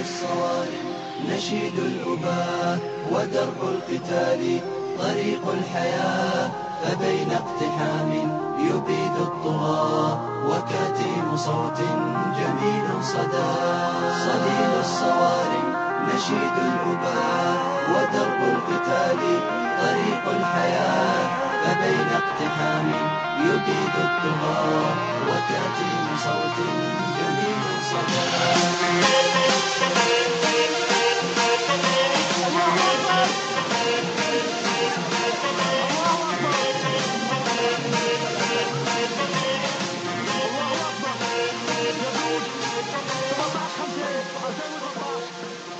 الصوارم نشيد الأباء ودرب القتال طريق الحياة فبين اقتحام يبيد الطغاة وكاتم صوت جميل صدى. صليل الصوارم نشيد الأباء ودرب القتال طريق الحياة فبين اقتحام يبيد الطغاة وكاتم صوت جميل صدى.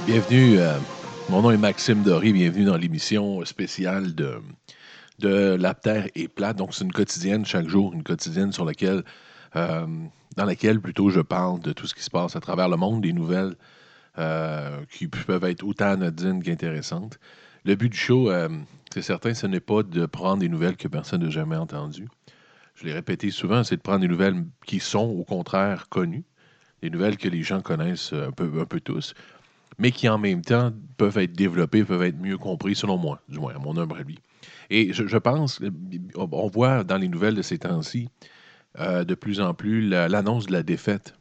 Bienvenue, euh, mon nom est Maxime Doré, bienvenue dans l'émission spéciale de, de La Terre est plate. Donc, c'est une quotidienne chaque jour, une quotidienne sur laquelle, euh, dans laquelle plutôt je parle de tout ce qui se passe à travers le monde, des nouvelles euh, qui peuvent être autant anodines qu'intéressantes. Le but du show, c'est certain, ce n'est pas de prendre des nouvelles que personne n'a jamais entendues. Je l'ai répété souvent, c'est de prendre des nouvelles qui sont au contraire connues, des nouvelles que les gens connaissent un peu, un peu tous, mais qui en même temps peuvent être développées, peuvent être mieux compris, selon moi, du moins, à mon humble avis. Et je, je pense, on voit dans les nouvelles de ces temps-ci, euh, de plus en plus la- l'annonce de la défaite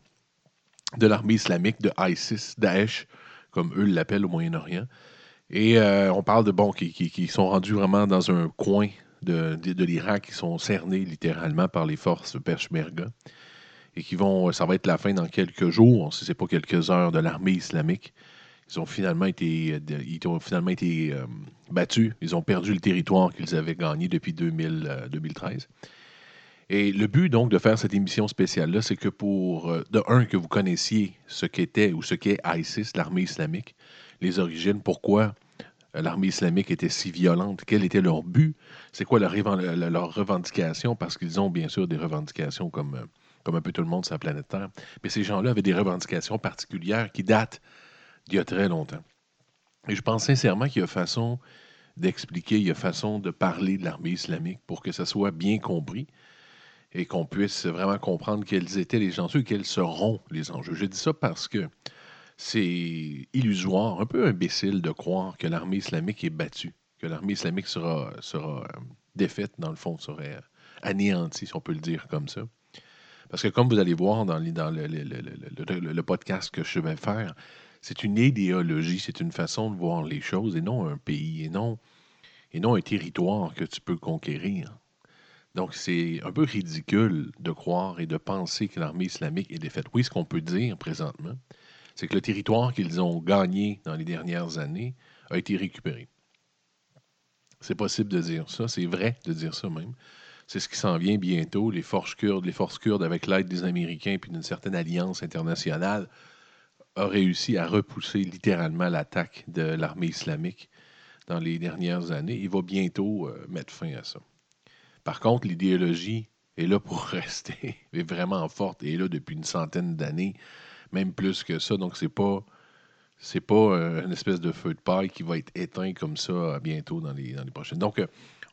de l'armée islamique, de ISIS, Daesh, comme eux l'appellent au Moyen-Orient. Et euh, on parle de bon, qui, qui- qui sont rendus vraiment dans un coin de, de, de l'Irak, qui sont cernés littéralement par les forces Peshmerga, et qui vont, ça va être la fin dans quelques jours, si ce n'est pas quelques heures, de l'armée islamique. Ils ont finalement été, euh, ils ont finalement été euh, battus. Ils ont perdu le territoire qu'ils avaient gagné depuis 2000, euh, 2013. Et le but, donc, de faire cette émission spéciale-là, c'est que pour, de un, que vous connaissiez ce qu'était ou ce qu'est ISIS, l'armée islamique, les origines, pourquoi l'armée islamique était si violente, quel était leur but, c'est quoi leur, leur- revendication, parce qu'ils ont bien sûr des revendications comme, comme un peu tout le monde sur la planète Terre. Mais ces gens-là avaient des revendications particulières qui datent d'il y a très longtemps. Et je pense sincèrement qu'il y a façon d'expliquer, il y a façon de parler de l'armée islamique pour que ça soit bien compris et qu'on puisse vraiment comprendre quels étaient les enjeux et quels seront les enjeux. Je dis ça parce que c'est illusoire, un peu imbécile de croire que l'armée islamique est battue, que l'armée islamique sera, sera euh, défaite, dans le fond, serait euh, anéantie, si on peut le dire comme ça. Parce que comme vous allez voir dans, le- le- le podcast que je vais faire, c'est une idéologie, c'est une façon de voir les choses et non un pays, et non, un territoire que tu peux conquérir. Donc, c'est un peu ridicule de croire et de penser que l'armée islamique est défaite. Oui, ce qu'on peut dire présentement, c'est que le territoire qu'ils ont gagné dans les dernières années a été récupéré. C'est possible de dire ça, c'est vrai de dire ça même. C'est ce qui s'en vient bientôt. Les forces kurdes, les forces kurdes avec l'aide des Américains puis d'une certaine alliance internationale, a réussi à repousser littéralement l'attaque de l'armée islamique dans les dernières années. Il va bientôt euh, mettre fin à ça. Par contre, l'idéologie est là pour rester, est vraiment forte et est là depuis une centaine d'années, même plus que ça. Donc, c'est pas c'est pas euh, une espèce de feu de paille qui va être éteint comme ça euh, bientôt dans les, dans les prochaines. Donc,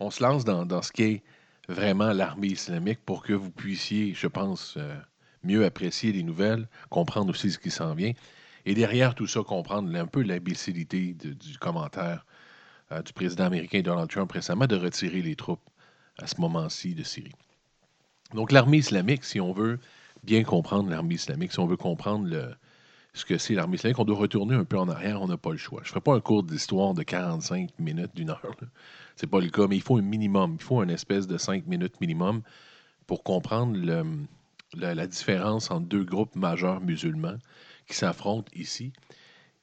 on se lance dans, dans ce qu'est vraiment l'armée islamique pour que vous puissiez, je pense, mieux apprécier les nouvelles, comprendre aussi ce qui s'en vient. Et derrière tout ça, comprendre un peu l'imbécilité du commentaire euh, du président américain Donald Trump récemment de retirer les troupes à ce moment-ci de Syrie. Donc l'armée islamique, si on veut bien comprendre l'armée islamique, si on veut comprendre ce que c'est l'armée islamique, on doit retourner un peu en arrière, on n'a pas le choix. Je ne ferai pas un cours d'histoire de 45 minutes, d'une heure. Ce n'est pas le cas, mais il faut un minimum, il faut une espèce de 5 minutes minimum pour comprendre le- la, différence entre deux groupes majeurs musulmans qui s'affrontent ici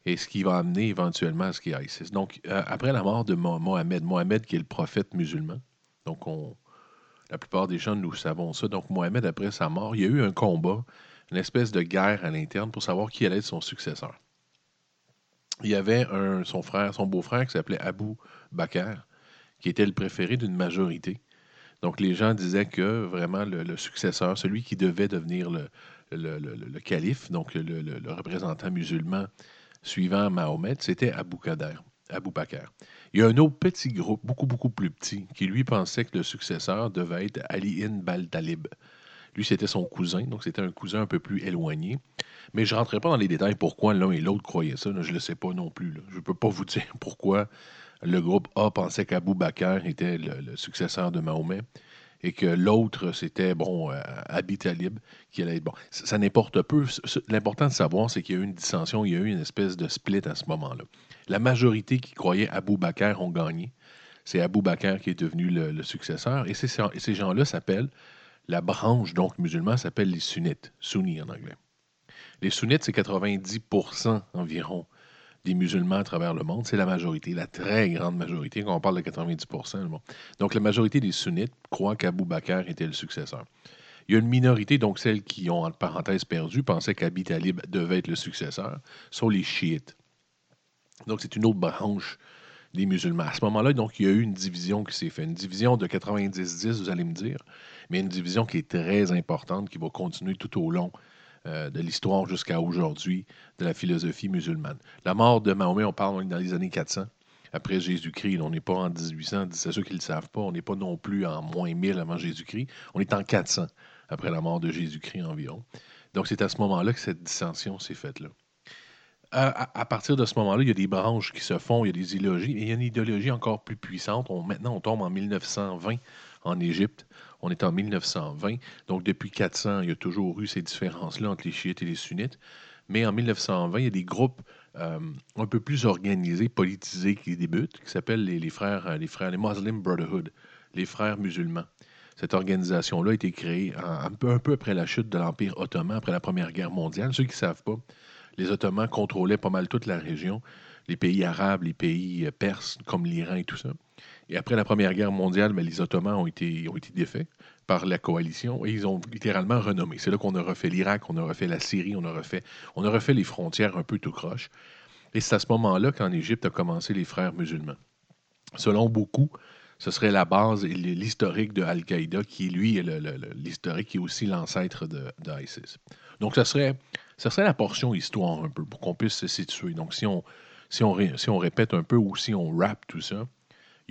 et ce qui va amener éventuellement à ce qui est ISIS. Donc, euh, après la mort de Mo- Mohamed, Mohamed qui est le prophète musulman, donc on, la plupart des gens, nous savons ça. Donc, Mohamed, après sa mort, il y a eu un combat, une espèce de guerre à l'interne pour savoir qui allait être son successeur. Il y avait un, son frère, son beau-frère qui s'appelait Abu Bakr, qui était le préféré d'une majorité. Donc, les gens disaient que vraiment le, successeur, celui qui devait devenir le, calife, donc le, représentant musulman suivant Mahomet, c'était Kader, Abu Bakr. Il y a un autre petit groupe, beaucoup, beaucoup plus petit, qui lui pensait que le successeur devait être Ali ibn Bal-Talib. Lui, c'était son cousin, donc c'était un cousin un peu plus éloigné. Mais je ne rentrerai pas dans les détails pourquoi l'un et l'autre croyaient ça. je ne le sais pas non plus. Je ne peux pas vous dire pourquoi le groupe A pensait qu'Abou Bakr était le, successeur de Mahomet et que l'autre, c'était, bon, euh, Talib, qui allait être bon. Ça, n'importe peu. L'important de savoir, c'est qu'il y a eu une dissension, il y a eu une espèce de split à ce moment-là. La majorité qui croyait Abou Bakr ont gagné. C'est Abou Bakr qui est devenu le, successeur. Et, et ces gens-là s'appellent, la branche donc musulmane s'appelle les sunnites, sunnis en anglais. Les sunnites, c'est 90% environ des musulmans à travers le monde. C'est la majorité, la très grande majorité, quand on parle de 90% Donc, la majorité des sunnites croient qu'Abou Bakr était le successeur. Il y a une minorité, donc celles qui ont, entre parenthèses, perdu, pensaient qu'Abi Talib devait être le successeur, sont les chiites. Donc, c'est une autre branche des musulmans. À ce moment-là, il y a eu une division qui s'est faite. Une division de 90-10, vous allez me dire, mais une division qui est très importante, qui va continuer tout au long euh, de l'histoire jusqu'à aujourd'hui de la philosophie musulmane. La mort de Mahomet, on parle dans les années 400 après Jésus-Christ. On n'est pas en 1800, c'est ceux qui ne le savent pas, on n'est pas non plus en moins 1000 avant Jésus-Christ, on est en 400 après la mort de Jésus-Christ environ. Donc c'est à ce moment-là que cette dissension s'est faite là. À, partir de ce moment-là, il y a des branches qui se font, il y a des idéologies, et il y a une idéologie encore plus puissante. maintenant, on tombe en 1920 en Égypte. On est en 1920. Donc, depuis 400, il y a toujours eu ces différences-là entre les chiites et les sunnites. Mais en 1920, il y a des groupes euh, un peu plus organisés, politisés qui débutent, qui s'appellent les, frères, euh, les frères, les Muslim Brotherhood, les frères musulmans. Cette organisation-là a été créée un, peu, un peu après la chute de l'Empire ottoman, après la Première Guerre mondiale. Ceux qui ne savent pas, les Ottomans contrôlaient pas mal toute la région, les pays arabes, les pays euh, perses, comme l'Iran et tout ça. Et après la Première Guerre mondiale, ben, les Ottomans ont été, ont été défaits par la coalition et ils ont littéralement renommé. C'est là qu'on a refait l'Irak, on a refait la Syrie, on a refait, on a refait les frontières un peu tout croche. Et c'est à ce moment-là qu'en Égypte a commencé les frères musulmans. Selon beaucoup, ce serait la base et l'historique de Al-Qaïda, qui lui est l'historique est aussi l'ancêtre d'ISIS. Donc, ce serait, ce serait la portion histoire un peu pour qu'on puisse se situer. Donc, si on, si on, si on répète un peu ou si on rappe tout ça,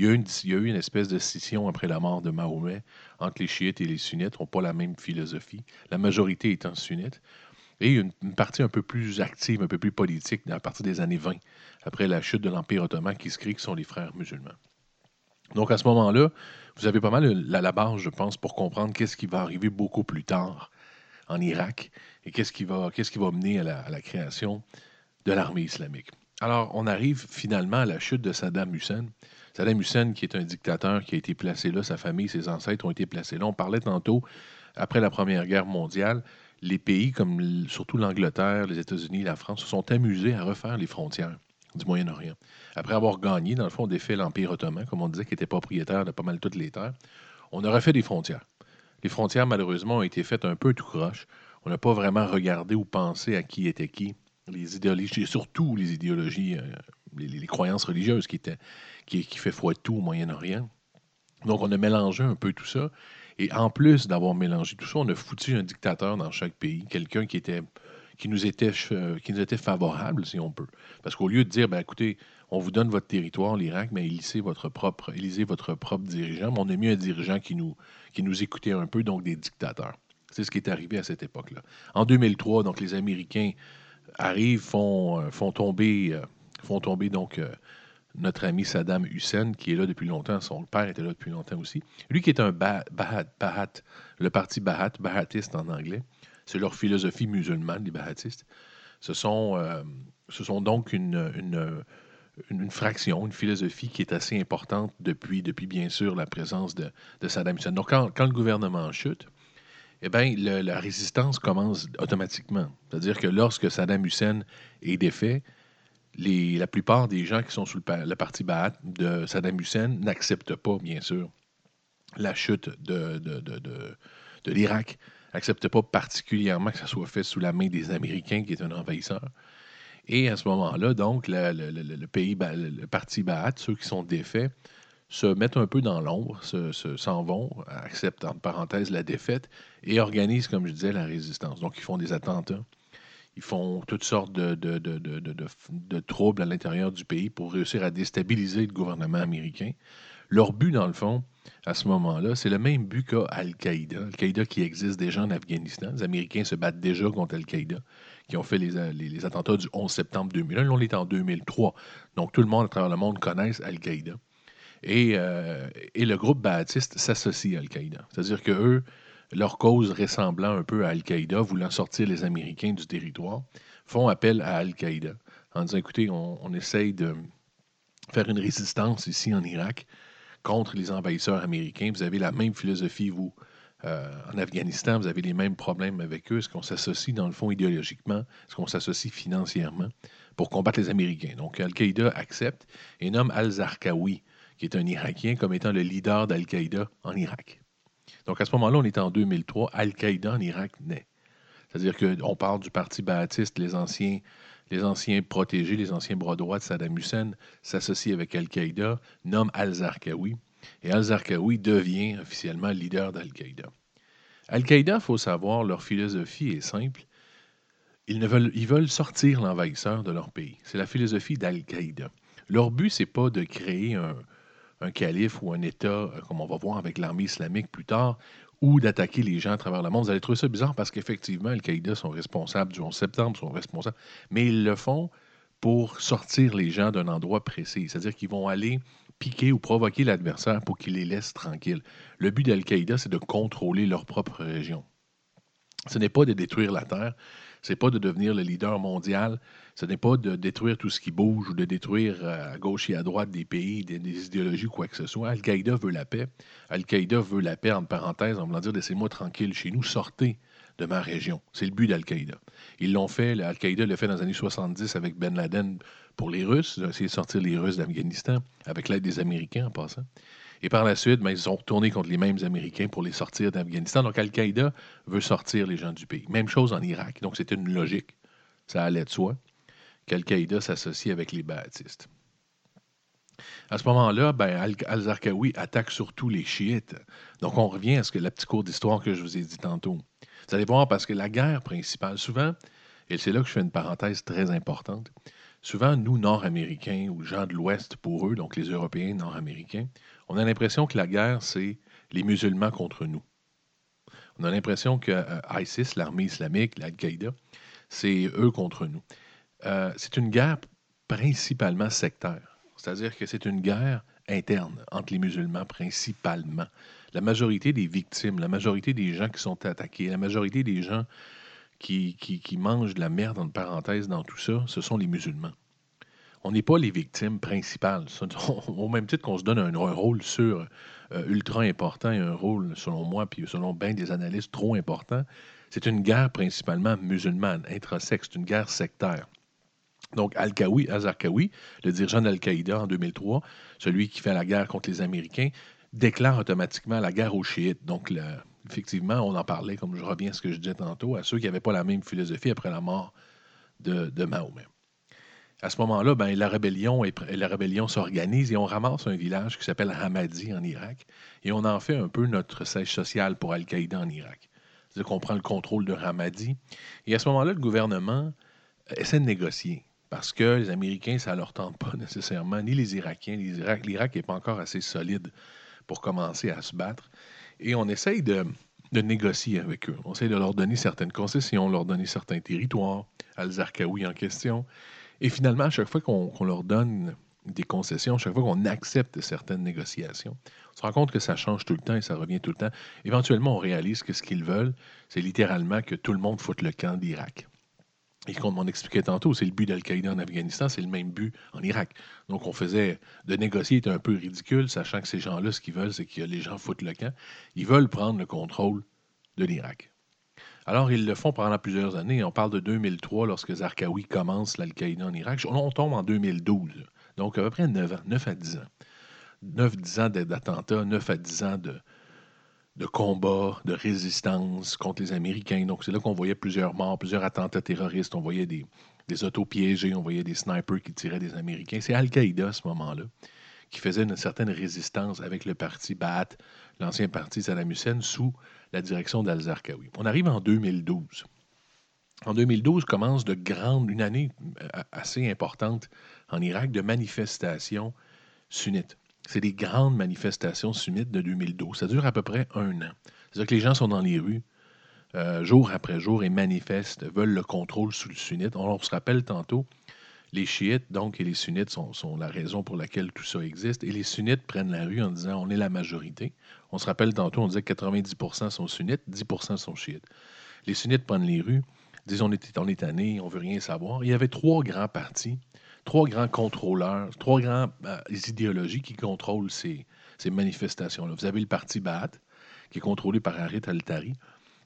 il y, a eu une, espèce de scission après la mort de Mahomet entre les chiites et les sunnites, n'ont pas la même philosophie, la majorité étant sunnite, et une, partie un peu plus active, un peu plus politique à partir des années 20, après la chute de l'Empire ottoman, qui se crée, qui sont les frères musulmans. Donc à ce moment-là, vous avez pas mal la, la base, je pense, pour comprendre qu'est-ce qui va arriver beaucoup plus tard en Irak et qu'est-ce qui va, mener à la création de l'armée islamique. Alors, on arrive finalement à la chute de Saddam Hussein. Saddam Hussein, qui est un dictateur qui a été placé là, sa famille, ses ancêtres ont été placés là. On parlait tantôt, après la Première Guerre mondiale, les pays comme surtout l'Angleterre, les États-Unis, la France se sont amusés à refaire les frontières du Moyen-Orient. Après avoir gagné, dans le fond, défait l'Empire ottoman, comme on disait, qui était propriétaire de pas mal toutes les terres, on a refait des frontières. Les frontières, malheureusement, ont été faites un peu tout croche. On n'a pas vraiment regardé ou pensé à qui était qui. Les idéologies, surtout les idéologies, euh, les, croyances religieuses qui étaient qui, fait foi tout au Moyen-Orient. Donc, on a mélangé un peu tout ça. Et en plus d'avoir mélangé tout ça, on a foutu un dictateur dans chaque pays, quelqu'un qui était qui nous était qui nous était favorable, si on peut. Parce qu'au lieu de dire, ben, écoutez, on vous donne votre territoire, l'Irak, mais élisez votre propre, élisez votre propre dirigeant. Mais on a mis un dirigeant qui nous, qui nous écoutait un peu, donc des dictateurs. C'est ce qui est arrivé à cette époque-là. En 2003, donc les Américains arrivent, font, euh, font tomber, euh, font tomber donc euh, notre ami Saddam Hussein, qui est là depuis longtemps, son père était là depuis longtemps aussi. Lui qui est un Bahat, le parti Bahat, Bahatiste en anglais, c'est leur philosophie musulmane, les Bahatistes. Ce sont, euh, ce sont donc une, une, fraction, une philosophie qui est assez importante depuis, depuis bien sûr, la présence de, de Saddam Hussein. Donc, quand, quand, le gouvernement chute, eh bien, la résistance commence automatiquement. C'est-à-dire que lorsque Saddam Hussein est défait, la plupart des gens qui sont sous le, parti Ba'ath de Saddam Hussein n'acceptent pas, bien sûr, la chute de, l'Irak, n'acceptent pas particulièrement que ça soit fait sous la main des Américains, qui est un envahisseur. Et à ce moment-là, donc, le, parti Ba'ath, ceux qui sont défaits, se mettent un peu dans l'ombre, s'en vont, acceptent en parenthèse la défaite et organisent, comme je disais, la résistance. Donc, ils font des attentats ils font toutes sortes de, troubles à l'intérieur du pays pour réussir à déstabiliser le gouvernement américain. Leur but, dans le fond, à ce moment-là, c'est le même but qu'a Al-Qaïda. Al-Qaïda qui existe déjà en Afghanistan. Les Américains se battent déjà contre Al-Qaïda, qui ont fait les, attentats du 11 septembre 2001. Là, on est en 2003. Donc, tout le monde à travers le monde connaît Al-Qaïda. Et, euh, et, le groupe baptiste s'associe à Al-Qaïda. C'est-à-dire que eux, leur cause ressemblant un peu à Al-Qaïda, voulant sortir les Américains du territoire, font appel à Al-Qaïda en disant écoutez, on, essaye de faire une résistance ici en Irak contre les envahisseurs américains. Vous avez la même philosophie, vous, euh, en Afghanistan, vous avez les mêmes problèmes avec eux. Est-ce qu'on s'associe, dans le fond, idéologiquement? Est-ce qu'on s'associe financièrement pour combattre les Américains? Donc, Al-Qaïda accepte et nomme Al-Zarqawi, qui est un Irakien, comme étant le leader d'Al-Qaïda en Irak. Donc, à ce moment-là, on est en 2003. Al-Qaïda en Irak naît. C'est-à-dire qu'on parle du Parti baptiste, les anciens, les anciens protégés, les anciens bras droits de Saddam Hussein s'associent avec Al-Qaïda, nomment Al-Zarqawi, et Al-Zarqawi devient officiellement leader d'Al-Qaïda. Al-Qaïda, il faut savoir, leur philosophie est simple. Ils, veulent, ils veulent sortir l'envahisseur de leur pays. C'est la philosophie d'Al-Qaïda. Leur but, c'est pas de créer un, un calife ou un État, euh, comme on va voir avec l'armée islamique plus tard, ou d'attaquer les gens à travers le monde. Vous allez trouver ça bizarre parce qu'effectivement, Al-Qaïda sont responsables du 11 septembre, sont responsables, mais ils le font pour sortir les gens d'un endroit précis. C'est-à-dire qu'ils vont aller piquer ou provoquer l'adversaire pour qu'il les laisse tranquilles. Le but d'Al-Qaïda, c'est de contrôler leur propre région. Ce n'est pas de détruire la Terre, ce n'est pas de devenir le leader mondial, ce n'est pas de détruire tout ce qui bouge ou de détruire euh, à gauche et à droite des pays, des, idéologies ou quoi que ce soit. Al-Qaïda veut la paix. Al-Qaïda veut la paix, en parenthèse, en voulant dire laissez-moi tranquille chez nous, sortez de ma région. C'est le but d'Al-Qaïda. Ils l'ont fait, Al-Qaïda l'a fait dans les années 70 avec Ben Laden pour les Russes. Essayé de sortir les Russes d'Afghanistan avec l'aide des Américains en passant. Et par la suite, ben, ils ont retourné contre les mêmes Américains pour les sortir d'Afghanistan. Donc Al-Qaïda veut sortir les gens du pays. Même chose en Irak. Donc c'était une logique. Ça allait de soi qu'Al-Qaïda s'associe avec les baptistes. À ce moment-là, ben, Al-Zarqawi attaque surtout les chiites. Donc, on revient à ce que la petite cour d'histoire que je vous ai dit tantôt. Vous allez voir, parce que la guerre principale, souvent, et c'est là que je fais une parenthèse très importante, souvent, nous, Nord-Américains ou gens de l'Ouest pour eux, donc les Européens nord-américains, on a l'impression que la guerre, c'est les musulmans contre nous. On a l'impression que euh, ISIS, l'armée islamique, l'Al-Qaïda, c'est eux contre nous. Euh, c'est une guerre principalement sectaire. C'est-à-dire que c'est une guerre interne entre les musulmans principalement. La majorité des victimes, la majorité des gens qui sont attaqués, la majorité des gens qui, qui, mangent de la merde, entre parenthèses, dans tout ça, ce sont les musulmans. On n'est pas les victimes principales. Au même titre qu'on se donne un, rôle sur euh, ultra important et un rôle, selon moi, puis selon bien des analystes, trop important, c'est une guerre principalement musulmane, intrasexe, c'est une guerre sectaire. Donc, Al-Qawi, Azarkawi, le dirigeant d'Al-Qaïda en 2003, celui qui fait la guerre contre les Américains, déclare automatiquement la guerre aux chiites. Donc, effectivement, on en parlait, comme je reviens à ce que je disais tantôt, à ceux qui n'avaient pas la même philosophie après la mort de, de Mahomet. À ce moment-là, ben, la rébellion, rébellion s'organise et on ramasse un village qui s'appelle Hamadi en Irak et on en fait un peu notre siège social pour Al-Qaïda en Irak. C'est-à-dire qu'on prend le contrôle de Hamadi. Et à ce moment-là, le gouvernement essaie de négocier. Parce que les Américains, ça ne leur tente pas nécessairement, ni les Irakiens. L'Irak n'est pas encore assez solide pour commencer à se battre. Et on essaye de, négocier avec eux. On essaye de leur donner certaines concessions, leur donner certains territoires, Al-Zarqawi en question. Et finalement, à chaque fois qu'on leur donne des concessions, à chaque fois qu'on accepte certaines négociations, on se rend compte que ça change tout le temps et ça revient tout le temps. Éventuellement, on réalise que ce qu'ils veulent, c'est littéralement que tout le monde foute le camp d'Irak. Et comme on expliquait tantôt, c'est le but d'Al-Qaïda en Afghanistan, c'est le même but en Irak. Donc, on faisait de négocier était un peu ridicule, sachant que ces gens-là, ce qu'ils veulent, c'est que les gens foutent le camp. Ils veulent prendre le contrôle de l'Irak. Alors, ils le font pendant plusieurs années. On parle de 2003, lorsque Zarqawi commence l'Al-Qaïda en Irak. On tombe en 2012. Donc, à peu près 9 ans, 9 à 10 ans. 9-10 ans d'attentats, 9 à 10 ans de, de combat, de résistance contre les Américains. Donc, c'est là qu'on voyait plusieurs morts, plusieurs attentats terroristes. On voyait des, des autos piégés, on voyait des snipers qui tiraient des Américains. C'est Al-Qaïda à ce moment-là qui faisait une certaine résistance avec le parti Ba'ath, l'ancien parti Saddam Hussein, sous la direction d'Al-Zarqawi. On arrive en 2012. En 2012 commence de grandes, une année euh, assez importante en Irak de manifestations sunnites. C'est des grandes manifestations sunnites de 2012. Ça dure à peu près un an. C'est-à-dire que les gens sont dans les rues euh, jour après jour et manifestent, veulent le contrôle sous le sunnite. On, se rappelle tantôt, les chiites, donc, et les sunnites sont, la raison pour laquelle tout ça existe. Et les sunnites prennent la rue en disant on est la majorité. On se rappelle tantôt, on disait que 90% sont sunnites, 10% sont chiites. Les sunnites prennent les rues, disent on est, on est tanné, on veut rien savoir. Il y avait trois grands partis, trois grands contrôleurs, trois grandes euh, idéologies qui contrôlent ces, manifestations-là. Vous avez le parti Ba'ath, qui est contrôlé par Harit al-Tari.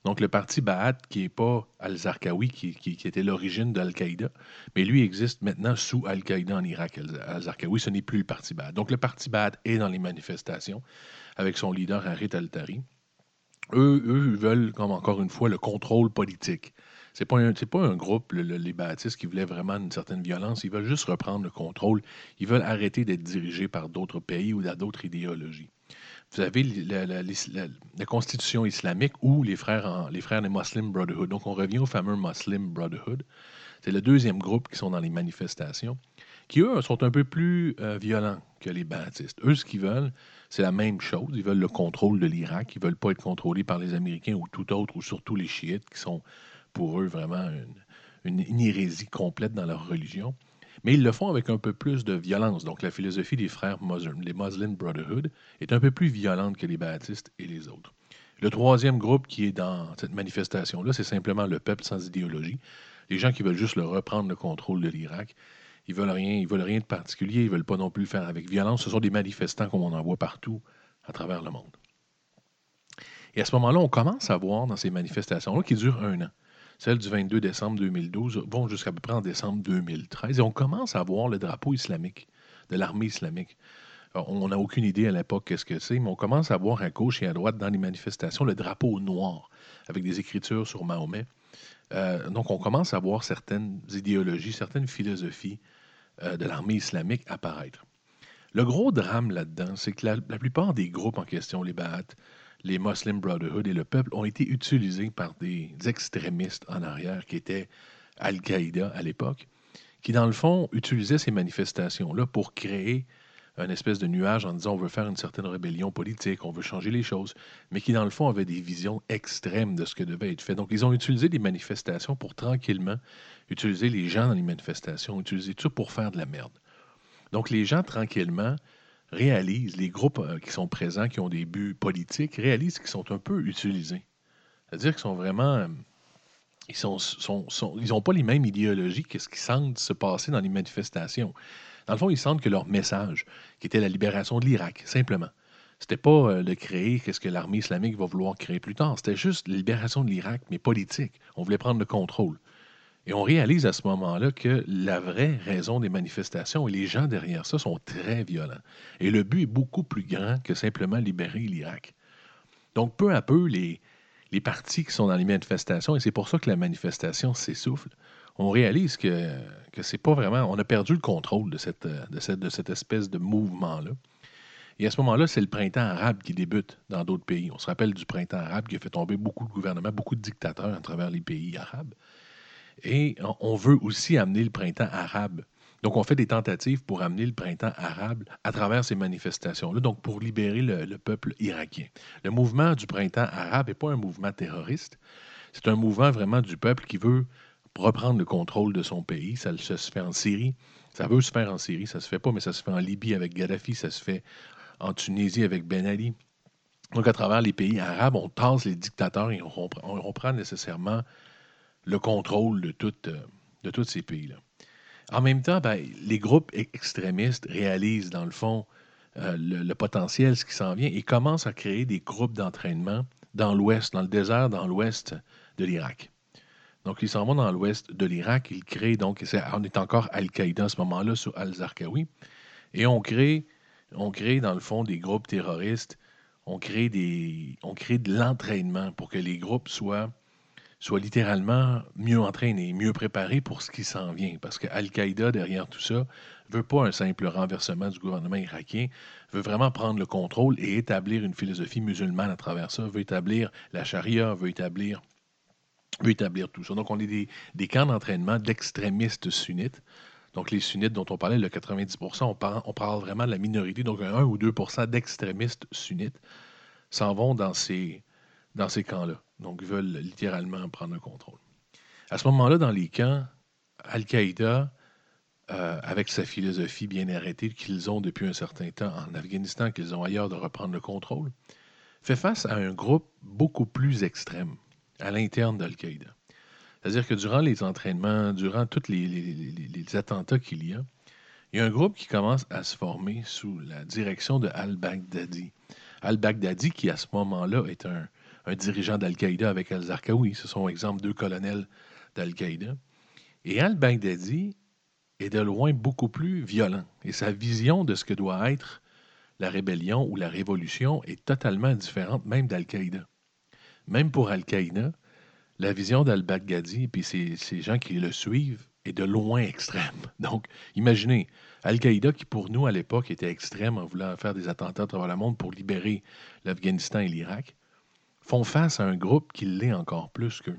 Donc, le parti Ba'ath, qui n'est pas al-Zarqawi, qui, était l'origine d'Al-Qaïda, mais lui existe maintenant sous Al-Qaïda en Irak. Al-Zarqawi, ce n'est plus le parti Ba'ath. Donc, le parti Ba'ath est dans les manifestations avec son leader Harit al-Tari. Eux, eux veulent, comme encore une fois, le contrôle politique. Ce n'est pas, un, pas un groupe, les baptistes, qui voulaient vraiment une certaine violence. Ils veulent juste reprendre le contrôle. Ils veulent arrêter d'être dirigés par d'autres pays ou d'autres idéologies vous avez la, constitution islamique ou les frères, les frères des Muslim Brotherhood. Donc, on revient au fameux Muslim Brotherhood. C'est le deuxième groupe qui sont dans les manifestations, qui, eux, sont un peu plus euh, violents que les baptistes. Eux, ce qu'ils veulent, c'est la même chose. Ils veulent le contrôle de l'Irak. Ils ne veulent pas être contrôlés par les Américains ou tout autre, ou surtout les chiites, qui sont pour eux vraiment une, une hérésie complète dans leur religion mais ils le font avec un peu plus de violence. Donc, la philosophie des frères Muslim, les Muslim Brotherhood, est un peu plus violente que les baptistes et les autres. Le troisième groupe qui est dans cette manifestation-là, c'est simplement le peuple sans idéologie. Les gens qui veulent juste reprendre le contrôle de l'Irak. Ils veulent rien, ils veulent rien de particulier, ils veulent pas non plus le faire avec violence. Ce sont des manifestants comme on en voit partout à travers le monde. Et à ce moment-là, on commence à voir dans ces manifestations-là qui durent un an. Celles du 22 décembre 2012 vont jusqu'à peu près en décembre 2013. Et on commence à voir le drapeau islamique, de l'armée islamique. on n'a aucune idée à l'époque qu'est-ce que c'est, mais on commence à voir à gauche et à droite dans les manifestations le drapeau noir avec des écritures sur Mahomet. Euh, donc on commence à voir certaines idéologies, certaines philosophies euh, de l'armée islamique apparaître. Le gros drame là-dedans, c'est que la, plupart des groupes en question, les Ba'ath, les Muslim Brotherhood et le peuple ont été utilisés par des extrémistes en arrière qui étaient Al-Qaïda à l'époque, qui dans le fond utilisaient ces manifestations-là pour créer un espèce de nuage en disant on veut faire une certaine rébellion politique, on veut changer les choses, mais qui dans le fond avaient des visions extrêmes de ce que devait être fait. Donc ils ont utilisé des manifestations pour tranquillement utiliser les gens dans les manifestations, utiliser tout pour faire de la merde. Donc les gens tranquillement réalisent, les groupes euh, qui sont présents, qui ont des buts politiques, réalisent qu'ils sont un peu utilisés. C'est-à-dire qu'ils sont vraiment. Euh, ils n'ont sont, pas les mêmes idéologies que ce qui semble se passer dans les manifestations. Dans le fond, ils sentent que leur message, qui était la libération de l'Irak, simplement, c'était pas euh, de créer qu'est-ce que l'armée islamique va vouloir créer plus tard. C'était juste la libération de l'Irak, mais politique. On voulait prendre le contrôle. Et on réalise à ce moment-là que la vraie raison des manifestations et les gens derrière ça sont très violents. Et le but est beaucoup plus grand que simplement libérer l'Irak. Donc, peu à peu, les, les partis qui sont dans les manifestations, et c'est pour ça que la manifestation s'essouffle, on réalise que, que c'est pas vraiment. On a perdu le contrôle de cette, de cette, de cette espèce de mouvement-là. Et à ce moment-là, c'est le printemps arabe qui débute dans d'autres pays. On se rappelle du printemps arabe qui a fait tomber beaucoup de gouvernements, beaucoup de dictateurs à travers les pays arabes. Et on veut aussi amener le printemps arabe. Donc, on fait des tentatives pour amener le printemps arabe à travers ces manifestations-là, donc pour libérer le, peuple irakien. Le mouvement du printemps arabe n'est pas un mouvement terroriste, c'est un mouvement vraiment du peuple qui veut reprendre le contrôle de son pays. Ça, se fait en Syrie, ça veut se faire en Syrie, ça se fait pas, mais ça se fait en Libye avec Gaddafi, ça se fait en Tunisie avec Ben Ali. Donc, à travers les pays arabes, on tasse les dictateurs et on reprend nécessairement le contrôle de, euh, de tous ces pays-là. En même temps, ben, les groupes extrémistes réalisent, dans le fond, euh, le, potentiel, ce qui s'en vient, et commencent à créer des groupes d'entraînement dans l'ouest, dans le désert, dans l'ouest de l'Irak. Donc, ils s'en vont dans l'ouest de l'Irak. Ils créent, donc, on est encore Al-Qaïda à ce moment-là, sur Al-Zarqawi. Et on crée, on crée, dans le fond, des groupes terroristes. On crée, des, on crée de l'entraînement pour que les groupes soient soit littéralement mieux entraîné, mieux préparé pour ce qui s'en vient. Parce que Al-Qaïda, derrière tout ça, veut pas un simple renversement du gouvernement irakien, veut vraiment prendre le contrôle et établir une philosophie musulmane à travers ça, veut établir la charia, veut établir, veut établir tout ça. Donc, on est des, camps d'entraînement d'extrémistes sunnites Donc, les sunnites dont on parlait, le 90 on parle, on parle vraiment de la minorité, donc un 1 ou 2% d'extrémistes sunnites s'en vont dans ces, dans ces camps-là. Donc, ils veulent littéralement prendre le contrôle. À ce moment-là, dans les camps, Al-Qaïda, euh, avec sa philosophie bien arrêtée qu'ils ont depuis un certain temps en Afghanistan, qu'ils ont ailleurs de reprendre le contrôle, fait face à un groupe beaucoup plus extrême à l'interne d'Al-Qaïda. C'est-à-dire que durant les entraînements, durant tous les, attentats qu'il y a, il y a un groupe qui commence à se former sous la direction de al-Baghdadi. Al-Baghdadi, qui à ce moment-là est un, dirigeant d'Al-Qaïda avec al-Zarqawi, ce sont exemple deux colonels d'Al-Qaïda. Et al-Baghdadi est de loin beaucoup plus violent. Et sa vision de ce que doit être la rébellion ou la révolution est totalement différente même d'Al-Qaïda. Même pour Al-Qaïda, la vision d'Al-Baghdadi et ces, ces gens qui le suivent est de loin extrême. Donc, imaginez, Al-Qaïda, qui pour nous à l'époque était extrême en voulant faire des attentats à travers le monde pour libérer l'Afghanistan et l'Irak, font face à un groupe qui l'est encore plus qu'eux.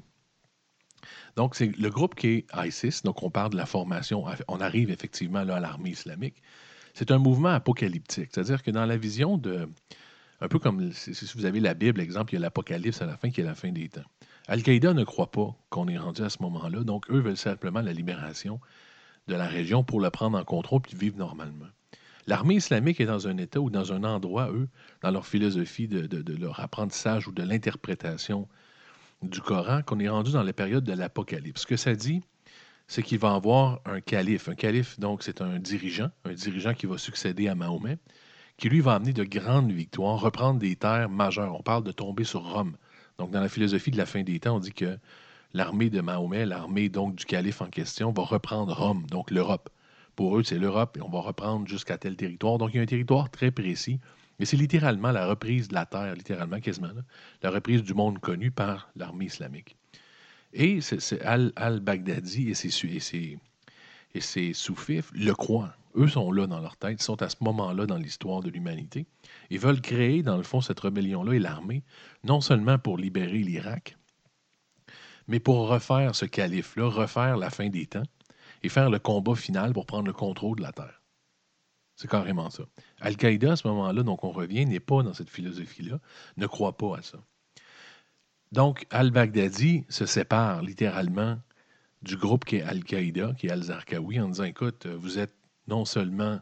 Donc, c'est le groupe qui est ISIS, donc on parle de la formation, on arrive effectivement là à l'armée islamique. C'est un mouvement apocalyptique, c'est-à-dire que dans la vision de, un peu comme si vous avez la Bible, exemple, il y a l'Apocalypse à la fin qui est la fin des temps. Al-Qaïda ne croit pas qu'on est rendu à ce moment-là, donc eux veulent simplement la libération de la région pour le prendre en contrôle puis vivre normalement. L'armée islamique est dans un état ou dans un endroit, eux, dans leur philosophie de, leur apprentissage ou de l'interprétation du Coran, qu'on est rendu dans la période de l'Apocalypse. Ce que ça dit, c'est qu'il va avoir un calife. Un calife, donc, c'est un dirigeant, un dirigeant qui va succéder à Mahomet, qui lui va amener de grandes victoires, reprendre des terres majeures. On parle de tomber sur Rome. Donc, dans la philosophie de la fin des temps, on dit que l'armée de Mahomet, l'armée donc du calife en question, va reprendre Rome, donc l'Europe. Pour eux, c'est l'Europe et on va reprendre jusqu'à tel territoire. Donc, il y a un territoire très précis. Mais c'est littéralement la reprise de la terre, littéralement, quasiment, la reprise du monde connu par l'armée islamique. Et c'est Al-Baghdadi et ses, et, ses, et ses soufifs le croient. Eux sont là dans leur tête, ils sont à ce moment-là dans l'histoire de l'humanité. Ils veulent créer, dans le fond, cette rébellion-là et l'armée, non seulement pour libérer l'Irak, mais pour refaire ce calife-là, refaire la fin des temps et faire le combat final pour prendre le contrôle de la Terre. C'est carrément ça. Al-Qaïda, à ce moment-là, donc on revient, n'est pas dans cette philosophie-là, ne croit pas à ça. Donc, al-Baghdadi se sépare littéralement du groupe qui est Al-Qaïda, qui est Al-Zarqawi, en disant écoute, vous êtes non seulement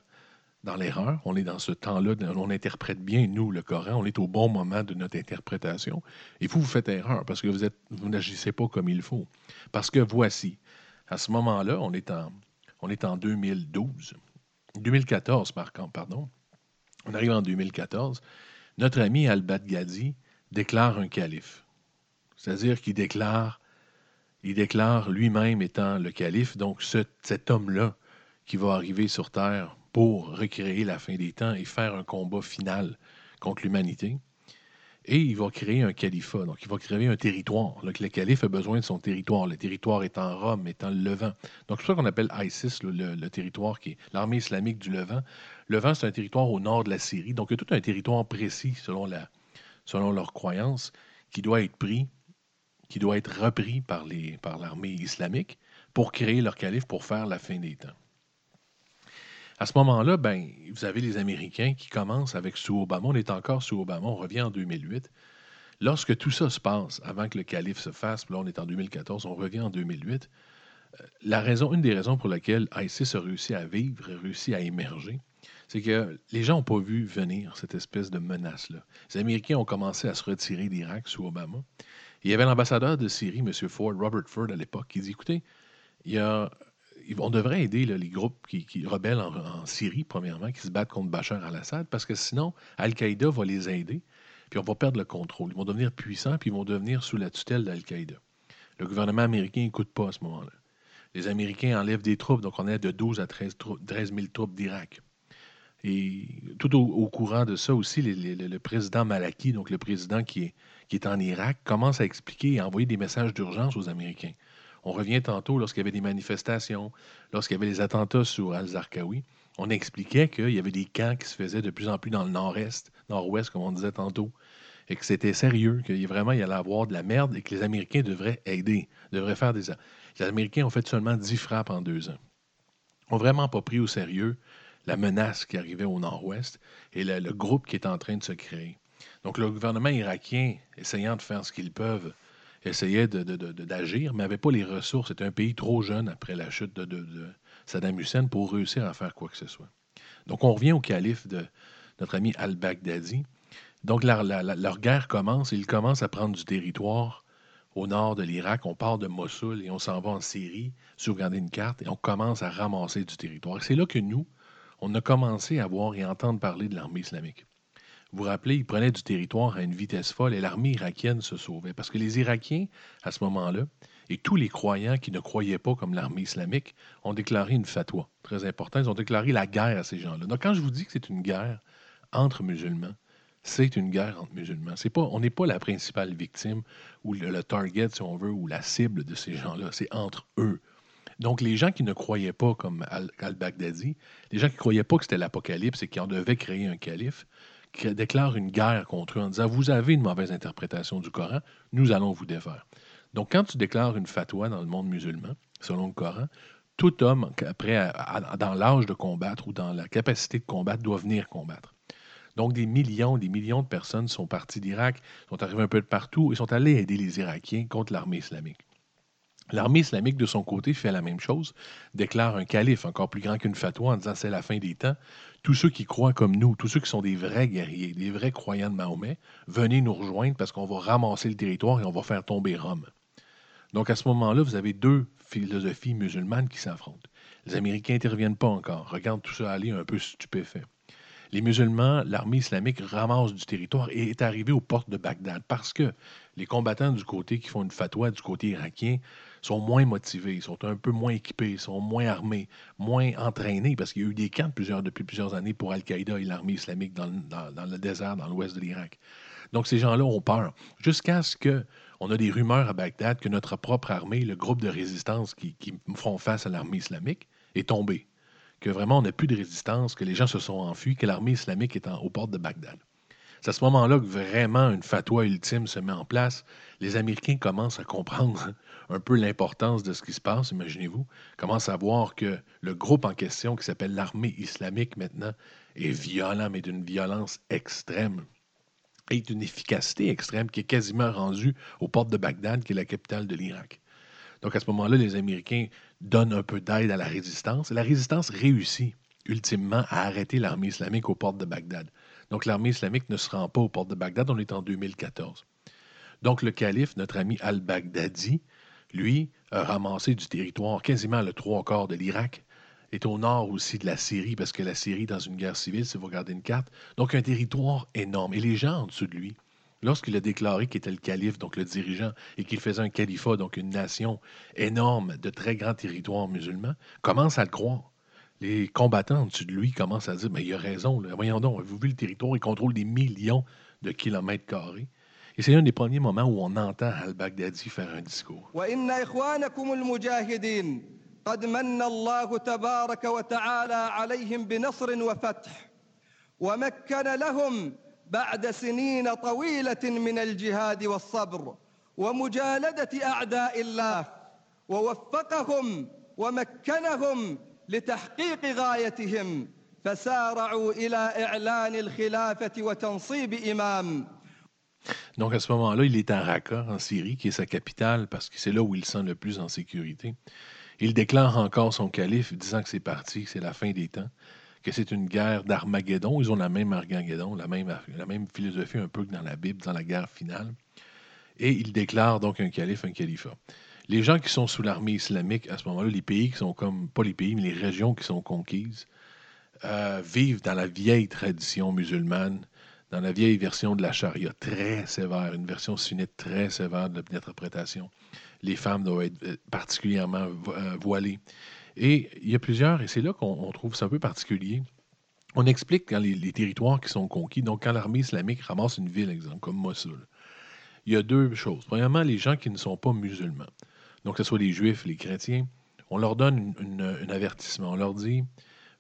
dans l'erreur, on est dans ce temps-là, on interprète bien, nous, le Coran, on est au bon moment de notre interprétation, et vous, vous faites erreur parce que vous, vous n'agissez pas comme il faut. Parce que voici, à ce moment-là, on est en, on est en 2012, 2014, par contre, pardon. On arrive en 2014. Notre ami Al-Baghdadi déclare un calife. C'est-à-dire qu'il déclare, il déclare lui-même étant le calife, donc cet homme-là qui va arriver sur Terre pour recréer la fin des temps et faire un combat final contre l'humanité. Et il va créer un califat, donc il va créer un territoire. le calife a besoin de son territoire. Le territoire étant Rome, étant le Levant. Donc c'est ça qu'on appelle ISIS, le, territoire qui est l'armée islamique du Levant. Le Levant, c'est un territoire au nord de la Syrie. Donc il y a tout un territoire précis, selon, la, selon leurs croyances, qui doit être pris, qui doit être repris par l'armée islamique pour créer leur calife, pour faire la fin des temps. À ce moment-là, ben, vous avez les Américains qui commencent avec sous Obama. On est encore sous Obama, on revient en 2008. Lorsque tout ça se passe, avant que le calife se fasse, là on est en 2014, on revient en 2008, euh, la raison, une des raisons pour lesquelles ISIS a réussi à vivre, a réussi à émerger, c'est que les gens n'ont pas vu venir cette espèce de menace-là. Les Américains ont commencé à se retirer d'Irak sous Obama. Il y avait l'ambassadeur de Syrie, M. Ford, Robert Ford à l'époque, qui dit, écoutez, il y a on devrait aider les groupes qui, rebellent en, Syrie, premièrement, qui se battent contre Bachar al-Assad, parce que sinon, Al-Qaïda va les aider, puis on va perdre le contrôle. Ils vont devenir puissants, puis ils vont devenir sous la tutelle d'Al-Qaïda. Le gouvernement américain n'écoute pas à ce moment-là. Les Américains enlèvent des troupes, donc on est de 12 à 13, 000 troupes d'Irak. Et tout au, courant de ça aussi, le président Malaki, donc le président qui est en Irak, commence à expliquer et à envoyer des messages d'urgence aux Américains. On revient tantôt lorsqu'il y avait des manifestations, lorsqu'il y avait les attentats sur Al-Zarqawi. On expliquait qu'il y avait des camps qui se faisaient de plus en plus dans le nord-est, nord-ouest, comme on disait tantôt, et que c'était sérieux, qu'il vraiment il y allait avoir de la merde et que les Américains devraient aider, devraient faire des. Les Américains ont fait seulement 10 frappes en deux ans. n'ont vraiment pas pris au sérieux la menace qui arrivait au nord-ouest et le, le groupe qui est en train de se créer. Donc le gouvernement irakien, essayant de faire ce qu'ils peuvent, essayait d'agir, mais n'avait pas les ressources. C'était un pays trop jeune après la chute de, Saddam Hussein pour réussir à faire quoi que ce soit. Donc on revient au calife de notre ami al-Baghdadi. Donc leur guerre commence, ils commencent à prendre du territoire au nord de l'Irak. On part de Mossoul et on s'en va en Syrie, sauvegarder une carte, et on commence à ramasser du territoire. C'est là que nous, on a commencé à voir et entendre parler de l'armée islamique. Vous vous rappelez, ils prenaient du territoire à une vitesse folle et l'armée irakienne se sauvait. Parce que les Irakiens, à ce moment-là, et tous les croyants qui ne croyaient pas comme l'armée islamique, ont déclaré une fatwa. Très important, ils ont déclaré la guerre à ces gens-là. Donc quand je vous dis que c'est une guerre entre musulmans, c'est une guerre entre musulmans. C'est pas, on n'est pas la principale victime ou le, target, si on veut, ou la cible de ces gens-là. C'est entre eux. Donc, les gens qui ne croyaient pas comme Al-Baghdadi, les gens qui ne croyaient pas que c'était l'Apocalypse et qui en devaient créer un calife, déclare une guerre contre eux en disant Vous avez une mauvaise interprétation du Coran, nous allons vous défaire. Donc, quand tu déclares une fatwa dans le monde musulman, selon le Coran, tout homme, après, dans l'âge de combattre ou dans la capacité de combattre, doit venir combattre. Donc, des millions, des millions de personnes sont parties d'Irak, sont arrivées un peu de partout et sont allées aider les Irakiens contre l'armée islamique. L'armée islamique, de son côté, fait la même chose, déclare un calife encore plus grand qu'une fatwa en disant c'est la fin des temps. Tous ceux qui croient comme nous, tous ceux qui sont des vrais guerriers, des vrais croyants de Mahomet, venez nous rejoindre parce qu'on va ramasser le territoire et on va faire tomber Rome. Donc à ce moment-là, vous avez deux philosophies musulmanes qui s'affrontent. Les Américains n'interviennent pas encore, regardent tout ça aller un peu stupéfait. Les musulmans, l'armée islamique ramasse du territoire et est arrivée aux portes de Bagdad parce que les combattants du côté qui font une fatwa du côté irakien sont moins motivés, sont un peu moins équipés, sont moins armés, moins entraînés, parce qu'il y a eu des camps depuis plusieurs années pour Al-Qaïda et l'armée islamique dans, le désert, dans l'ouest de l'Irak. Donc ces gens-là ont peur, jusqu'à ce qu'on a des rumeurs à Bagdad que notre propre armée, le groupe de résistance qui, qui font face à l'armée islamique, est tombé. Que vraiment on n'a plus de résistance, que les gens se sont enfuis, que l'armée islamique est aux portes de Bagdad. C'est à ce moment-là que vraiment une fatwa ultime se met en place. Les Américains commencent à comprendre un peu l'importance de ce qui se passe, imaginez-vous. Commencent à voir que le groupe en question, qui s'appelle l'armée islamique maintenant, est violent, mais d'une violence extrême et d'une efficacité extrême qui est quasiment rendue aux portes de Bagdad, qui est la capitale de l'Irak. Donc à ce moment-là, les Américains donnent un peu d'aide à la résistance la résistance réussit ultimement à arrêter l'armée islamique aux portes de Bagdad. Donc l'armée islamique ne se rend pas aux portes de Bagdad, on est en 2014. Donc le calife, notre ami al-Baghdadi, lui, a ramassé du territoire, quasiment le trois quarts de l'Irak, est au nord aussi de la Syrie, parce que la Syrie, dans une guerre civile, si vous regardez une carte, donc un territoire énorme. Et les gens en dessous de lui, lorsqu'il a déclaré qu'il était le calife, donc le dirigeant, et qu'il faisait un califat, donc une nation énorme de très grands territoires musulmans, commencent à le croire les combattants en dessus de lui commencent à dire Mais il a raison, voyons donc, vous vu le territoire, il contrôle des millions de kilomètres carrés. Et c'est un des premiers moments où on entend al-Baghdadi faire un discours. قد من الله تبارك وتعالى عليهم بنصر وفتح ومكن لهم بعد سنين طويله من الجهاد والصبر ومجالده اعداء الله ووفقهم ومكنهم لتحقيق غايتهم فسارعوا إلى إعلان الخلافة وتنصيب إمام Donc à ce moment-là, il est à Raqqa, en Syrie, qui est sa capitale, parce que c'est là où il se sent le plus en sécurité. Il déclare encore son calife, disant que c'est parti, que c'est la fin des temps, que c'est une guerre d'Armageddon. Ils ont la même Armageddon, la même, la même philosophie un peu que dans la Bible, dans la guerre finale. Et il déclare donc un calife, un califat les gens qui sont sous l'armée islamique, à ce moment-là, les pays qui sont comme, pas les pays, mais les régions qui sont conquises, euh, vivent dans la vieille tradition musulmane, dans la vieille version de la charia, très sévère, une version sunnite très sévère de l'interprétation. Les femmes doivent être euh, particulièrement euh, voilées. Et il y a plusieurs, et c'est là qu'on trouve ça un peu particulier. On explique les, les, territoires qui sont conquis, donc quand l'armée islamique ramasse une ville, exemple, comme Mossoul, il y a deux choses. Premièrement, les gens qui ne sont pas musulmans donc que ce soit les Juifs, les chrétiens, on leur donne un avertissement. On leur dit,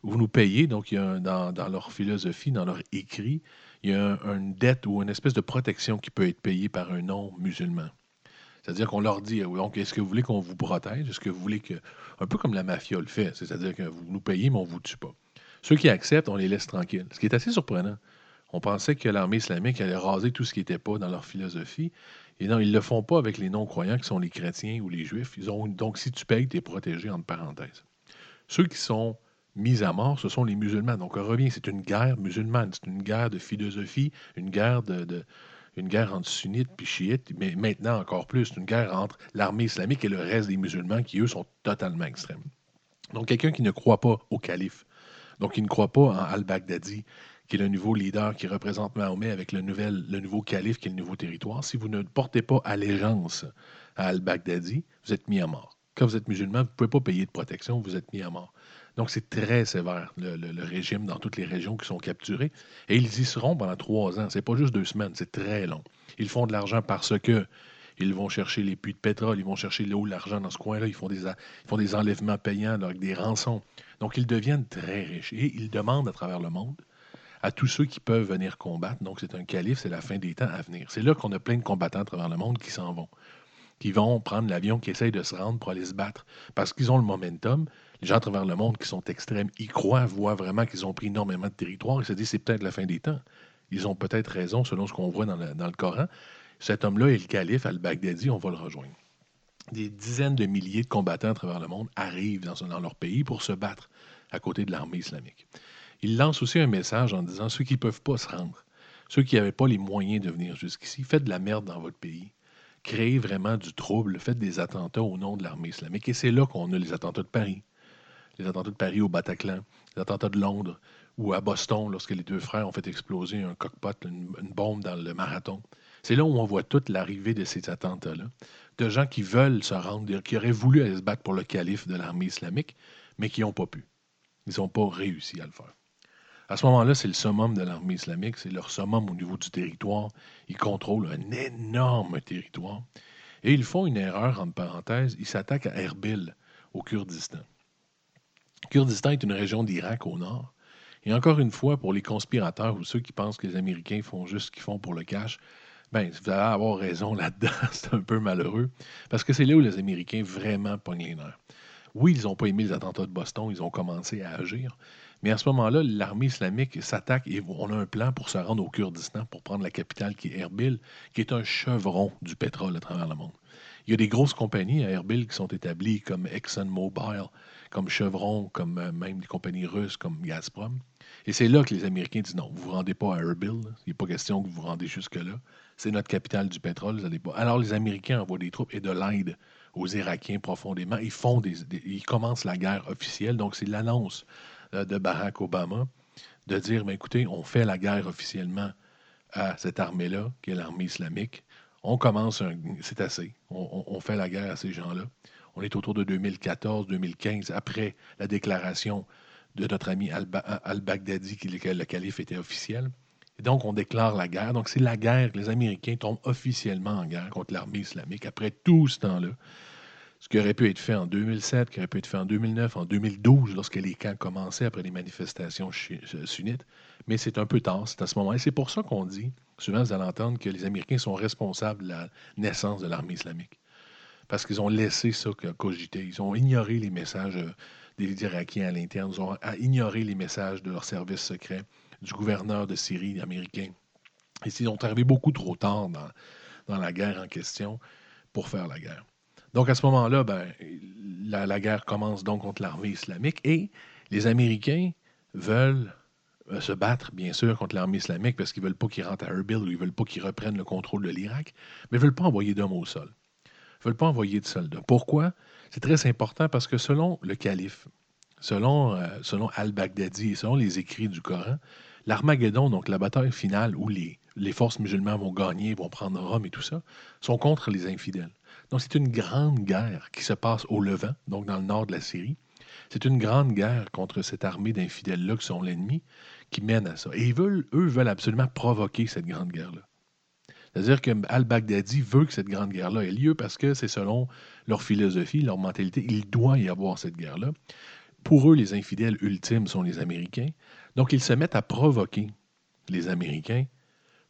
vous nous payez, donc il y a dans, leur philosophie, dans leur écrit, il y a une dette ou une espèce de protection qui peut être payée par un non-musulman. C'est-à-dire qu'on leur dit, donc, est-ce que vous voulez qu'on vous protège? Est-ce que vous voulez que. Un peu comme la mafia le fait, c'est-à-dire que vous nous payez, mais on ne vous tue pas. Ceux qui acceptent, on les laisse tranquilles. Ce qui est assez surprenant. On pensait que l'armée islamique allait raser tout ce qui n'était pas dans leur philosophie. Et non, ils ne le font pas avec les non-croyants qui sont les chrétiens ou les juifs. Ils ont, donc, si tu payes, tu es protégé, entre parenthèses. Ceux qui sont mis à mort, ce sont les musulmans. Donc, on revient, c'est une guerre musulmane, c'est une guerre de philosophie, une guerre de, une guerre entre sunnites et chiites, mais maintenant encore plus, une guerre entre l'armée islamique et le reste des musulmans qui, eux, sont totalement extrêmes. Donc, quelqu'un qui ne croit pas au calife, donc qui ne croit pas en al-Baghdadi, qui est le nouveau leader qui représente Mahomet avec le, le nouveau calife qui est le nouveau territoire, si vous ne portez pas allégeance à al-Baghdadi, vous êtes mis à mort. Quand vous êtes musulman, vous ne pouvez pas payer de protection, vous êtes mis à mort. Donc, c'est très sévère, le, régime dans toutes les régions qui sont capturées. Et ils y seront pendant trois ans. C'est pas juste deux semaines, c'est très long. Ils font de l'argent parce que ils vont chercher les puits de pétrole, ils vont chercher l'eau, l'argent dans ce coin-là, ils font des, font des enlèvements payants avec des rançons. Donc, ils deviennent très riches. Et ils demandent à travers le monde à tous ceux qui peuvent venir combattre. Donc, c'est un calife, c'est la fin des temps à venir. C'est là qu'on a plein de combattants à travers le monde qui s'en vont, qui vont prendre l'avion, qui essayent de se rendre pour aller se battre parce qu'ils ont le momentum, les gens à travers le monde qui sont extrêmes y croient, voient vraiment qu'ils ont pris énormément de territoire et se disent c'est peut-être la fin des temps. Ils ont peut-être raison selon ce qu'on voit dans le, Coran. Cet homme-là est le calife al-Baghdadi, on va le rejoindre. Des dizaines de milliers de combattants à travers le monde arrivent dans, leur pays pour se battre à côté de l'armée islamique. Il lance aussi un message en disant ceux qui ne peuvent pas se rendre, ceux qui n'avaient pas les moyens de venir jusqu'ici, faites de la merde dans votre pays. Créez vraiment du trouble, faites des attentats au nom de l'armée islamique. Et c'est là qu'on a les attentats de Paris les attentats de Paris au Bataclan, les attentats de Londres ou à Boston lorsque les deux frères ont fait exploser un cockpot, une, bombe dans le marathon. C'est là où on voit toute l'arrivée de ces attentats-là, de gens qui veulent se rendre, qui auraient voulu aller se battre pour le calife de l'armée islamique, mais qui n'ont pas pu. Ils n'ont pas réussi à le faire. À ce moment-là, c'est le summum de l'armée islamique, c'est leur summum au niveau du territoire. Ils contrôlent un énorme territoire. Et ils font une erreur, en parenthèse, ils s'attaquent à Erbil, au Kurdistan. Kurdistan est une région d'Irak au nord. Et encore une fois, pour les conspirateurs ou ceux qui pensent que les Américains font juste ce qu'ils font pour le cash, ben, vous allez avoir raison là-dedans. c'est un peu malheureux. Parce que c'est là où les Américains vraiment pognent les nerfs. Oui, ils n'ont pas aimé les attentats de Boston, ils ont commencé à agir. Mais à ce moment-là, l'armée islamique s'attaque et on a un plan pour se rendre au Kurdistan, pour prendre la capitale qui est Erbil, qui est un chevron du pétrole à travers le monde. Il y a des grosses compagnies à Erbil qui sont établies comme ExxonMobil, comme Chevron, comme euh, même des compagnies russes comme Gazprom. Et c'est là que les Américains disent non, vous ne vous rendez pas à Erbil. Il n'est pas question que vous vous rendez jusque-là. C'est notre capitale du pétrole. Vous pas. Alors les Américains envoient des troupes et de l'aide aux Irakiens profondément. Ils font des, ils commencent la guerre officielle. Donc c'est l'annonce de Barack Obama de dire mais écoutez, on fait la guerre officiellement à cette armée-là, qui est l'armée islamique. On commence, c'est assez. on, fait la guerre à ces gens-là. On est autour de 2014-2015, après la déclaration de notre ami al-Baghdadi que le calife était officiel. Donc, on déclare la guerre. Donc, c'est la guerre. Les Américains tombent officiellement en guerre contre l'armée islamique après tout ce temps-là. Ce qui aurait pu être fait en 2007, qui aurait pu être fait en 2009, en 2012, lorsque les camps commençaient après les manifestations euh, sunnites. Mais c'est un peu tard, c'est à ce moment-là. C'est pour ça qu'on dit, souvent vous allez entendre, que les Américains sont responsables de la naissance de l'armée islamique parce qu'ils ont laissé ça cogiter. Ils ont ignoré les messages euh, des Irakiens à l'interne. Ils ont ignoré les messages de leurs services secrets, du gouverneur de Syrie américain. Et ils sont arrivés beaucoup trop tard dans la guerre en question pour faire la guerre. Donc à ce moment-là, ben, la, guerre commence donc contre l'armée islamique et les Américains veulent euh, se battre, bien sûr, contre l'armée islamique parce qu'ils ne veulent pas qu'ils rentrent à Erbil ou ils ne veulent pas qu'ils reprennent le contrôle de l'Irak, mais ils ne veulent pas envoyer d'hommes au sol ne veulent pas envoyer de soldats. Pourquoi? C'est très important parce que selon le calife, selon, euh, selon al-Baghdadi et selon les écrits du Coran, l'Armageddon, donc la bataille finale où les, les forces musulmanes vont gagner, vont prendre Rome et tout ça, sont contre les infidèles. Donc c'est une grande guerre qui se passe au Levant, donc dans le nord de la Syrie. C'est une grande guerre contre cette armée d'infidèles-là qui sont l'ennemi, qui mène à ça. Et ils veulent, eux veulent absolument provoquer cette grande guerre-là. C'est-à-dire que al-Baghdadi veut que cette grande guerre-là ait lieu parce que c'est selon leur philosophie, leur mentalité, il doit y avoir cette guerre-là. Pour eux, les infidèles ultimes sont les Américains. Donc, ils se mettent à provoquer les Américains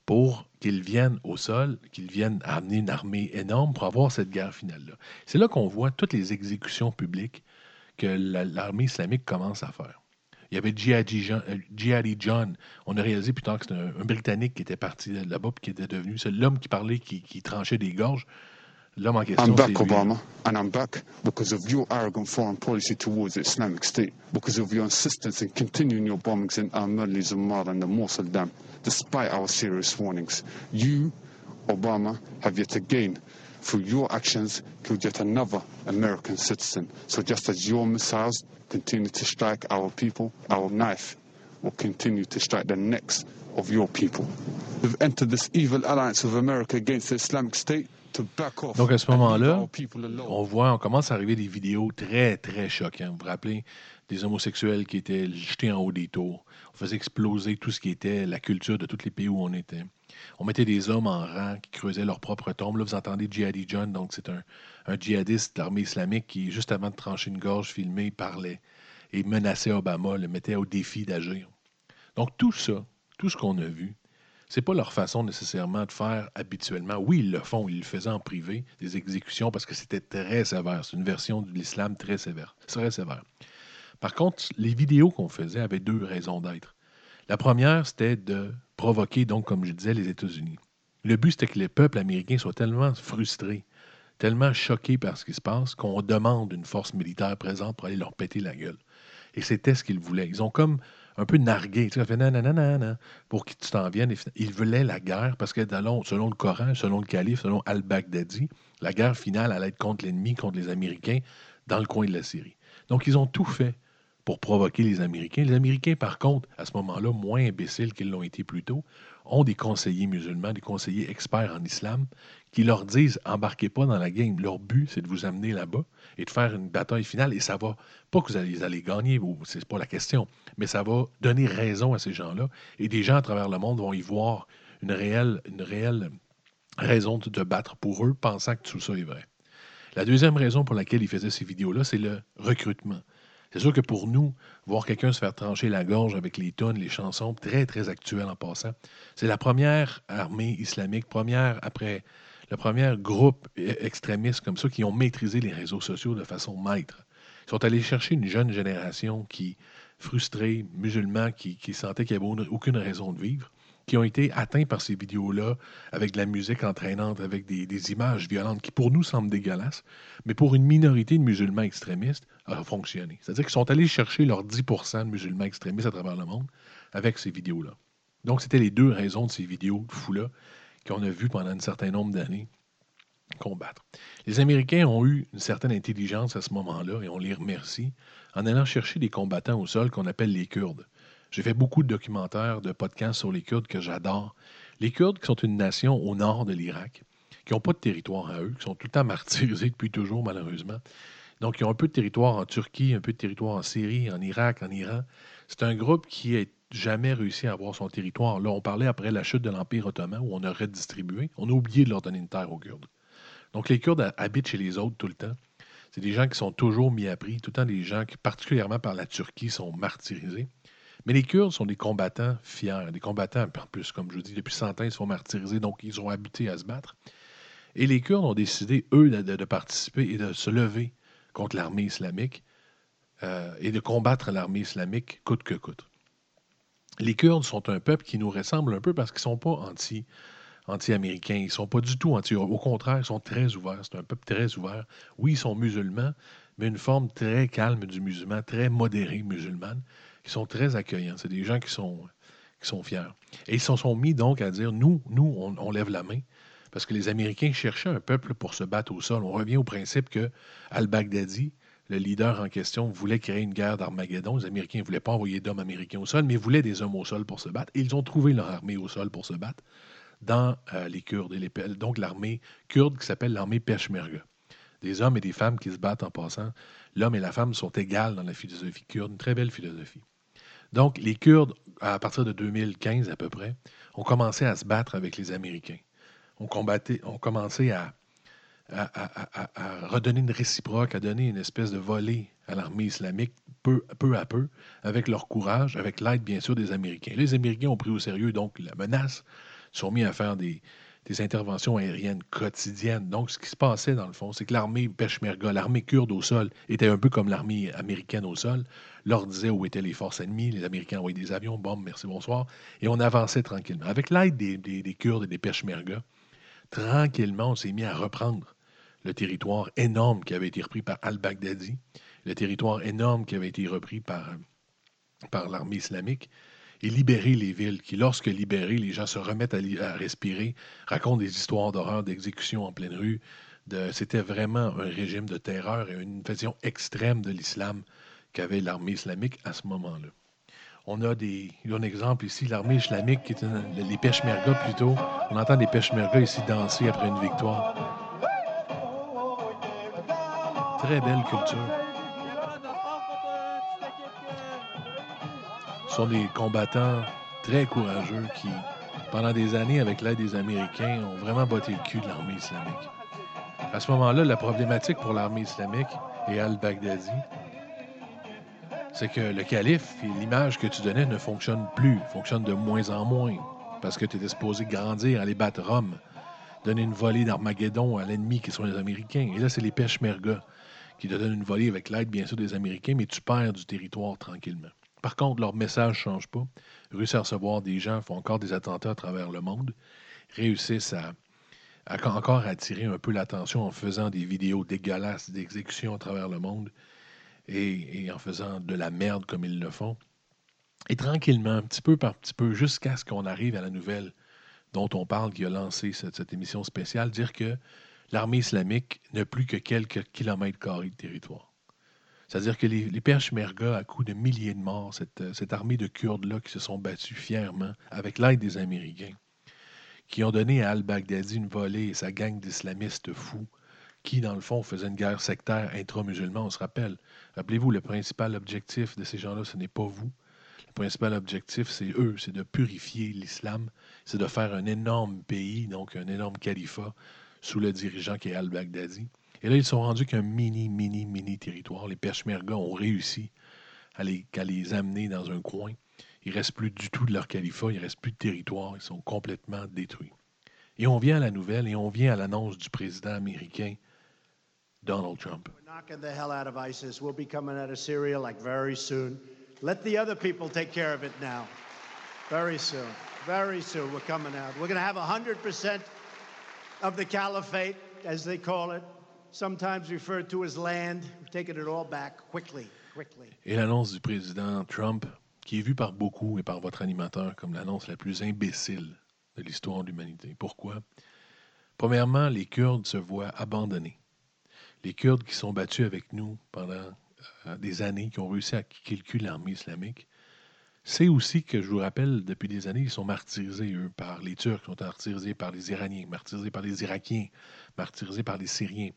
pour qu'ils viennent au sol, qu'ils viennent amener une armée énorme pour avoir cette guerre finale-là. C'est là, qu'on voit toutes les exécutions publiques que l'armée islamique commence à faire. Il y avait Jihadi euh, John, On a réalisé plus tard que c'était un, Britannique qui était parti là-bas et qui était devenu. L'homme qui parlait, qui, tranchait des gorges. L'homme en question. I'm back, Obama, and I'm back because of your arrogant foreign policy towards the Islamic State, because of your insistence in continuing your bombings in Al-Madli, Zamar, and the Mosul Dam, despite our serious warnings. You, Obama, have yet again through your actions, killed yet another American citizen. So just as your missiles continue to strike our people, our knife will continue to strike the necks of your people. We've entered this evil alliance with America against the Islamic State Donc à ce moment-là, on voit, on commence à arriver des vidéos très, très choquantes. Vous vous rappelez des homosexuels qui étaient jetés en haut des tours. On faisait exploser tout ce qui était la culture de tous les pays où on était. On mettait des hommes en rang qui creusaient leur propre tombe. Là, vous entendez Jihadi John, donc c'est un, djihadiste d'armée islamique qui, juste avant de trancher une gorge filmée, parlait et menaçait Obama, le mettait au défi d'agir. Donc tout ça, tout ce qu'on a vu, c'est pas leur façon nécessairement de faire habituellement. Oui, ils le font, ils le faisaient en privé, des exécutions, parce que c'était très sévère. C'est une version de l'islam très sévère. Très sévère. Par contre, les vidéos qu'on faisait avaient deux raisons d'être. La première, c'était de provoquer, donc, comme je disais, les États-Unis. Le but, c'était que les peuples américains soient tellement frustrés, tellement choqués par ce qui se passe, qu'on demande une force militaire présente pour aller leur péter la gueule. Et c'était ce qu'ils voulaient. Ils ont comme un peu nargué, tu fait nanana, pour que tu t'en viennes. Ils voulaient la guerre parce que selon le Coran, selon le calife, selon al-Baghdadi, la guerre finale allait être contre l'ennemi, contre les Américains, dans le coin de la Syrie. Donc, ils ont tout fait pour provoquer les Américains. Les Américains, par contre, à ce moment-là, moins imbéciles qu'ils l'ont été plus tôt, ont des conseillers musulmans, des conseillers experts en islam, qui leur disent embarquez pas dans la game. Leur but, c'est de vous amener là-bas et de faire une bataille finale. Et ça va, pas que vous allez, allez gagner, c'est pas la question, mais ça va donner raison à ces gens-là. Et des gens à travers le monde vont y voir une réelle, une réelle raison de, de battre pour eux, pensant que tout ça est vrai. La deuxième raison pour laquelle ils faisaient ces vidéos-là, c'est le recrutement. C'est sûr que pour nous, voir quelqu'un se faire trancher la gorge avec les tonnes, les chansons, très, très actuelles en passant, c'est la première armée islamique, première après le premier groupe e-, extrémiste comme ça qui ont maîtrisé les réseaux sociaux de façon maître. Ils sont allés chercher une jeune génération qui, frustrée, musulmane, qui, sentait qu'il n'y avait aucune raison de vivre, qui ont été atteints par ces vidéos-là, avec de la musique entraînante, avec des, images violentes qui pour nous semblent dégueulasses, mais pour une minorité de musulmans extrémistes, a fonctionné. C'est-à-dire qu'ils sont allés chercher leurs 10% de musulmans extrémistes à travers le monde avec ces vidéos-là. Donc, c'était les deux raisons de ces vidéos de fou-là qu'on a vues pendant un certain nombre d'années combattre. Les Américains ont eu une certaine intelligence à ce moment-là, et on les remercie, en allant chercher des combattants au sol qu'on appelle les Kurdes. J'ai fait beaucoup de documentaires, de podcasts sur les Kurdes que j'adore. Les Kurdes, qui sont une nation au nord de l'Irak, qui n'ont pas de territoire à eux, qui sont tout le temps martyrisés depuis toujours, malheureusement. Donc, ils ont un peu de territoire en Turquie, un peu de territoire en Syrie, en Irak, en Iran. C'est un groupe qui n'a jamais réussi à avoir son territoire. Là, on parlait après la chute de l'Empire ottoman, où on a redistribué. On a oublié de leur donner une terre aux Kurdes. Donc, les Kurdes habitent chez les autres tout le temps. C'est des gens qui sont toujours mis à prix, tout le temps des gens qui, particulièrement par la Turquie, sont martyrisés. Mais les Kurdes sont des combattants fiers, des combattants, en plus, comme je vous dis, depuis 100 ans, ils se font martyriser, donc ils ont habité à se battre. Et les Kurdes ont décidé, eux, de, participer et de se lever contre l'armée islamique euh, et de combattre l'armée islamique coûte que coûte. Les Kurdes sont un peuple qui nous ressemble un peu parce qu'ils ne sont pas anti, anti-américains. Ils ne sont pas du tout anti. Au contraire, ils sont très ouverts. C'est un peuple très ouvert. Oui, ils sont musulmans, mais une forme très calme du musulman, très modérée musulmane qui sont très accueillants. C'est des gens qui sont, qui sont fiers. Et ils se sont mis donc à dire, nous, nous, on, lève la main. Parce que les Américains cherchaient un peuple pour se battre au sol. On revient au principe que al-Baghdadi, le leader en question, voulait créer une guerre d'Armageddon. Les Américains ne voulaient pas envoyer d'hommes américains au sol, mais voulaient des hommes au sol pour se battre. Et ils ont trouvé leur armée au sol pour se battre dans euh, les Kurdes. Et les, donc l'armée kurde qui s'appelle l'armée Peshmerga. Des hommes et des femmes qui se battent en passant. L'homme et la femme sont égales dans la philosophie kurde. Une très belle philosophie. Donc, les Kurdes, à partir de 2015 à peu près, ont commencé à se battre avec les Américains. On, combattait, ont commencé à, redonner une réciproque, à donner une espèce de volée à l'armée islamique peu, à peu, avec leur courage, avec l'aide bien sûr des Américains. Les Américains ont pris au sérieux donc la menace sont mis à faire des, interventions aériennes quotidiennes. Donc, ce qui se passait, dans le fond, c'est que l'armée Peshmerga, l'armée kurde au sol, était un peu comme l'armée américaine au sol. Leur disait où étaient les forces ennemies. Les Américains envoyaient des avions, bombes, merci, bonsoir. Et on avançait tranquillement. Avec l'aide des, des, Kurdes et des Peshmerga, tranquillement, on s'est mis à reprendre le territoire énorme qui avait été repris par al-Baghdadi, le territoire énorme qui avait été repris par, par l'armée islamique et libérer les villes, qui, lorsque libérées, les gens se remettent à, respirer, racontent des histoires d'horreur, d'exécution en pleine rue. C'était vraiment un régime de terreur et une vision extrême de l'islam qu'avait l'armée islamique à ce moment-là. On a des, un exemple ici, l'armée islamique, qui est les Peshmerga plutôt. On entend des Peshmerga ici danser après une victoire. Très belle culture. Ce sont des combattants très courageux qui, pendant des années, avec l'aide des Américains, ont vraiment botté le cul de l'armée islamique. À ce moment-là, la problématique pour l'armée islamique et al-Baghdadi, c'est que le calife et l'image que tu donnais ne fonctionnent plus, fonctionnent de moins en moins, parce que tu étais supposé grandir, aller battre Rome, donner une volée d'Armageddon à l'ennemi qui sont les Américains. Et là, c'est les Peshmerga qui te donnent une volée avec l'aide, bien sûr, des Américains, mais tu perds du territoire tranquillement. Par contre, leur message ne change pas. Réussissent à recevoir des gens, font encore des attentats à travers le monde, réussissent à, encore attirer un peu l'attention en faisant des vidéos dégueulasses d'exécution à travers le monde et, en faisant de la merde comme ils le font. Et tranquillement, petit peu par petit peu, jusqu'à ce qu'on arrive à la nouvelle dont on parle, qui a lancé cette, cette émission spéciale, dire que l'armée islamique n'a plus que quelques kilomètres carrés de territoire. C'est-à-dire que les, les Peshmerga, à coups de milliers de morts, euh, cette, armée de Kurdes-là qui se sont battus fièrement avec l'aide des Américains, qui ont donné à al-Baghdadi une volée et sa gang d'islamistes fous, qui, dans le fond, faisaient une guerre sectaire intra-musulman, on se rappelle. Rappelez-vous, le principal objectif de ces gens-là, ce n'est pas vous. Le principal objectif, c'est eux, c'est de purifier l'islam, c'est de faire un énorme pays, donc un énorme califat, sous le dirigeant qui est al-Baghdadi. Et là, ils sont rendus qu'un mini, mini, mini territoire. Les Peshmerga ont réussi à les, les amener dans un coin. Il ne reste plus du tout de leur califat, il ne reste plus de territoire, ils sont complètement détruits. Et on vient à la nouvelle et on vient à l'annonce du président américain Donald Trump. knocking the hell out of ISIS. We'll be coming out of Syria like very soon. Let the other people take care of it now. Very soon. Very soon we're coming out. We're going to have 100% of the caliphate, as they call it, sometimes referred to as land, taking it all back quickly, quickly. Et l'annonce du président Trump, qui est vue par beaucoup et par votre animateur comme l'annonce la plus imbécile de l'histoire de l'humanité. Pourquoi? Premièrement, les Kurdes se voient abandonnés. Les Kurdes qui sont battus avec nous pendant euh, des années, qui ont réussi à kicker l'armée islamique, c'est aussi que, je vous rappelle, depuis des années, ils sont martyrisés, eux, par les Turcs, ils sont martyrisés par les Iraniens, martyrisés par les Irakiens, martyrisés par les Syriens.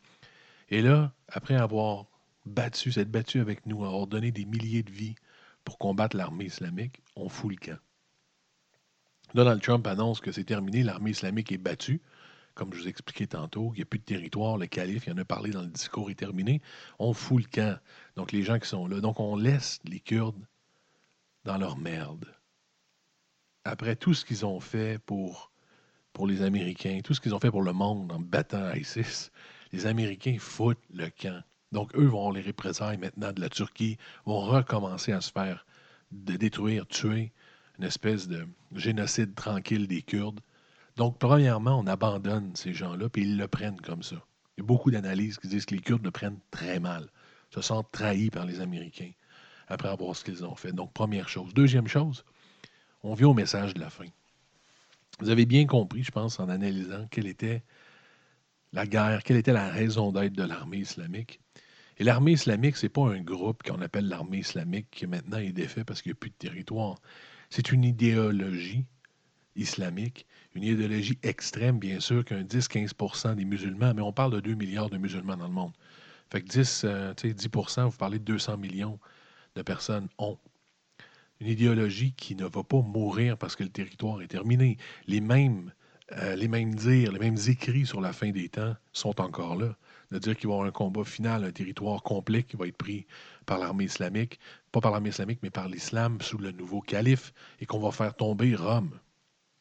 Et là, après avoir battu, s'être battu avec nous, avoir donné des milliers de vies pour combattre l'armée islamique, on fout le camp. Donald Trump annonce que c'est terminé, l'armée islamique est battue. Comme je vous expliquais tantôt, il n'y a plus de territoire, le calife, il en a parlé dans le discours, est terminé. On fout le camp. Donc, les gens qui sont là. Donc, on laisse les Kurdes dans leur merde. Après tout ce qu'ils ont fait pour, les Américains, tout ce qu'ils ont fait pour le monde en battant ISIS, les Américains foutent le camp. Donc, eux vont les représailles maintenant de la Turquie, vont recommencer à se faire de détruire, tuer, une espèce de génocide tranquille des Kurdes. Donc, premièrement, on abandonne ces gens-là, puis ils le prennent comme ça. Il y a beaucoup d'analyses qui disent que les Kurdes le prennent très mal, se sentent trahis par les Américains après avoir ce qu'ils ont fait. Donc, première chose. Deuxième chose, on vient au message de la fin. Vous avez bien compris, je pense, en analysant quelle était la guerre, quelle était la raison d'être de l'armée islamique. Et l'armée islamique, ce n'est pas un groupe qu'on appelle l'armée islamique qui maintenant est défait parce qu'il n'y a plus de territoire. C'est une idéologie islamique, une idéologie extrême, bien sûr, qu'un 10-15 des musulmans, mais on parle de 2 milliards de musulmans dans le monde. Fait que 10, 10 euh, vous parlez de 200 millions de personnes ont. Une idéologie qui ne va pas mourir parce que le territoire est terminé. Les mêmes euh, les mêmes dires, les mêmes écrits sur la fin des temps sont encore là. De dire qu'il va y avoir un combat final, un territoire complet qui va être pris par l'armée islamique, pas par l'armée islamique, mais par l'islam sous le nouveau calife, et qu'on va faire tomber Rome.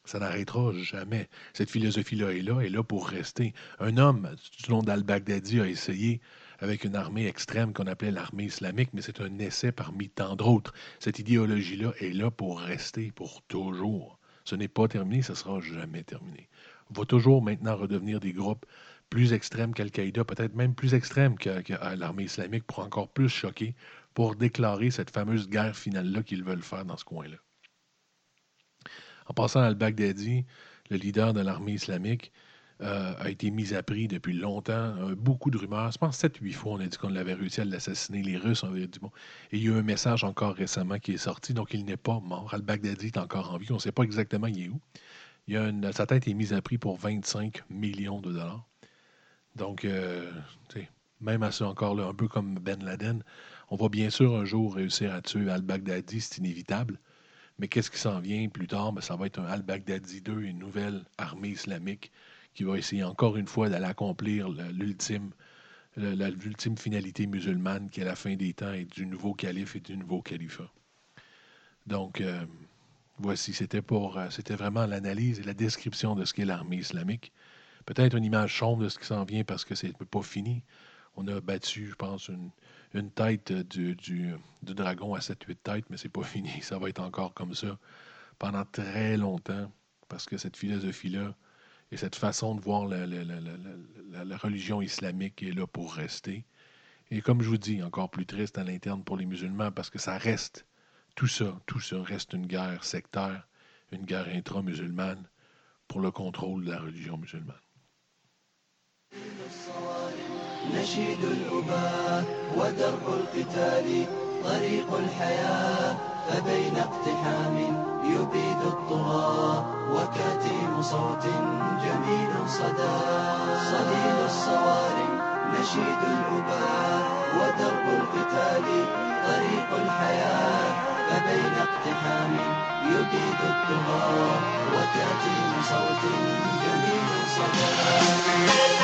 Ça n'arrêtera jamais. Cette philosophie-là est là, est là pour rester. Un homme du nom d'al-Baghdadi a essayé avec une armée extrême qu'on appelait l'armée islamique, mais c'est un essai parmi tant d'autres. Cette idéologie-là est là pour rester pour toujours. Ce n'est pas terminé, ce sera jamais terminé. On va toujours maintenant redevenir des groupes plus extrêmes qu'Al-Qaïda, peut-être même plus extrêmes que, que l'armée islamique pour encore plus choquer, pour déclarer cette fameuse guerre finale-là qu'ils veulent faire dans ce coin-là. En passant à al-Baghdadi, le leader de l'armée islamique, euh, a été mis à prix depuis longtemps. Euh, beaucoup de rumeurs. Je pense 7-8 fois, on a dit qu'on avait réussi à l'assassiner. Les Russes ont dit bon. Et il y a eu un message encore récemment qui est sorti, donc il n'est pas mort. Al-Baghdadi est encore en vie. On ne sait pas exactement où. Il y a une, sa tête est mise à prix pour 25 millions de dollars. Donc, euh, même à ça encore, là, un peu comme Ben Laden, on va bien sûr un jour réussir à tuer Al-Baghdadi, c'est inévitable. Mais qu'est-ce qui s'en vient plus tard? Ben, ça va être un Al-Baghdadi 2, une nouvelle armée islamique qui va essayer encore une fois d'aller accomplir l'ultime l'ultime finalité musulmane qui est la fin des temps et du nouveau calife et du nouveau califat. Donc, euh, voici, c'était pour, euh, c'était vraiment l'analyse et la description de ce qu'est l'armée islamique. Peut-être une image sombre de ce qui s'en vient parce que c'est pas fini. On a battu, je pense, une, une tête du, dragon à 7-8 têtes, mais c'est pas fini. Ça va être encore comme ça pendant très longtemps, parce que cette philosophie-là et cette façon de voir la, religion islamique est là pour rester. Et comme je vous dis, encore plus triste à l'interne pour les musulmans, parce que ça reste, tout ça, tout ça reste une guerre sectaire, une guerre intra-musulmane pour le contrôle de la religion musulmane. نشيد الأباء ودرب القتال طريق الحياة فبين اقتحام يبيد الطغاة وكاتيم صوت جميل صدى. صليل الصوارم نشيد الأباء ودرب القتال طريق الحياة فبين اقتحام يبيد الطغاة وكاتيم صوت جميل صدى.